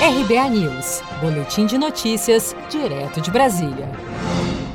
RBA News, Boletim de Notícias, direto de Brasília.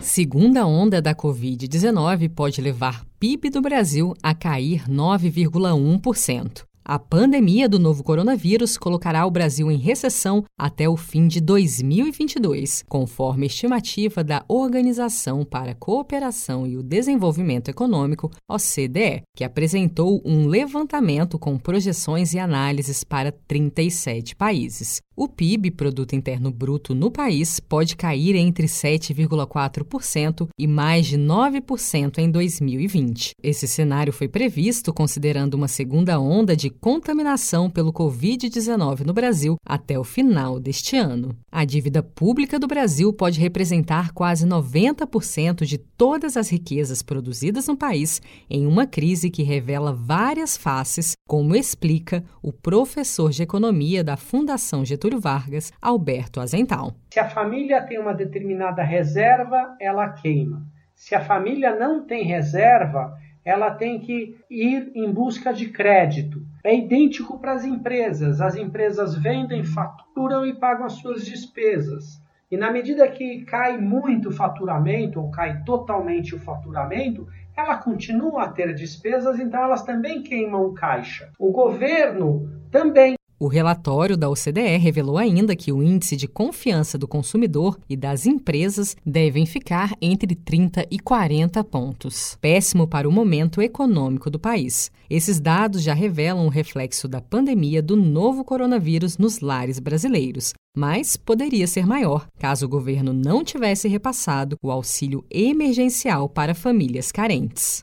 Segunda onda da Covid-19 pode levar PIB do Brasil a cair 9,1%. A pandemia do novo coronavírus colocará o Brasil em recessão até o fim de 2022, conforme estimativa da Organização para a Cooperação e o Desenvolvimento Econômico, OCDE, que apresentou um levantamento com projeções e análises para 37 países. O PIB, Produto Interno Bruto, no país pode cair entre 7,4% e mais de 9% em 2020. Esse cenário foi previsto considerando uma segunda onda de contaminação pelo Covid-19 no Brasil até o final deste ano. A dívida pública do Brasil pode representar quase 90% de todas as riquezas produzidas no país em uma crise que revela várias faces, como explica o professor de economia da Fundação Getúlio Vargas, Alberto Azental. Se a família tem uma determinada reserva, ela queima. Se a família não tem reserva, ela tem que ir em busca de crédito. É idêntico para as empresas. As empresas vendem, faturam e pagam as suas despesas. E na medida que cai muito o faturamento, ou cai totalmente o faturamento, ela continua a ter despesas, então elas também queimam caixa. O governo também o relatório da OCDE revelou ainda que o índice de confiança do consumidor e das empresas devem ficar entre 30 e 40 pontos. Péssimo para o momento econômico do país. Esses dados já revelam o reflexo da pandemia do novo coronavírus nos lares brasileiros, mas poderia ser maior caso o governo não tivesse repassado o auxílio emergencial para famílias carentes.